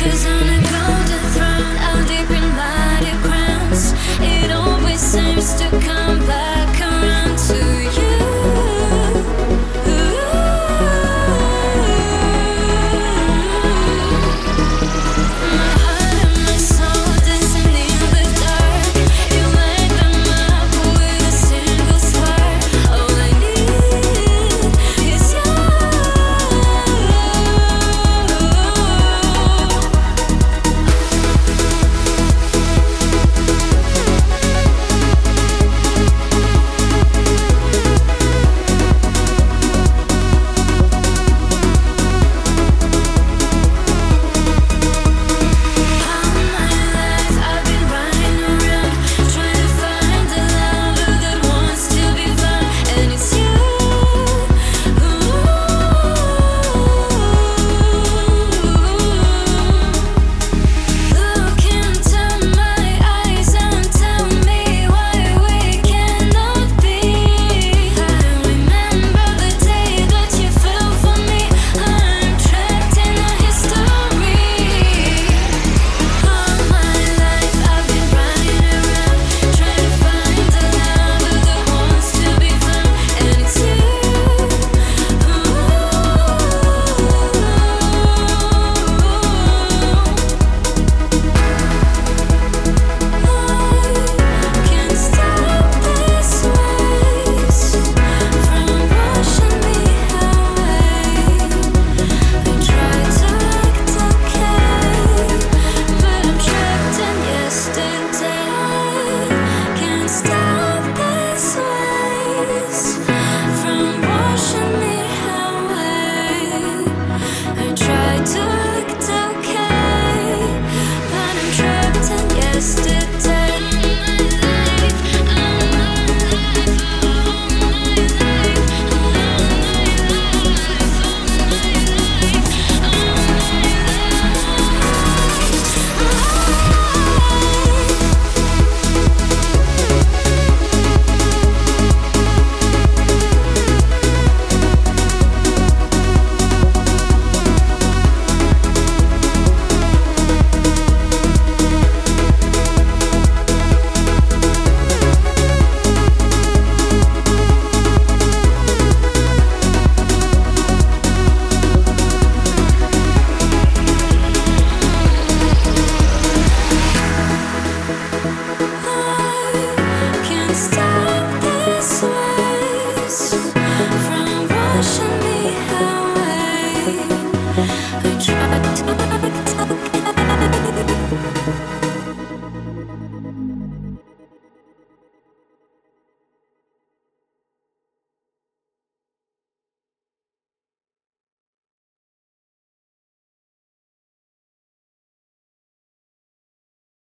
Cause I'm a Oh,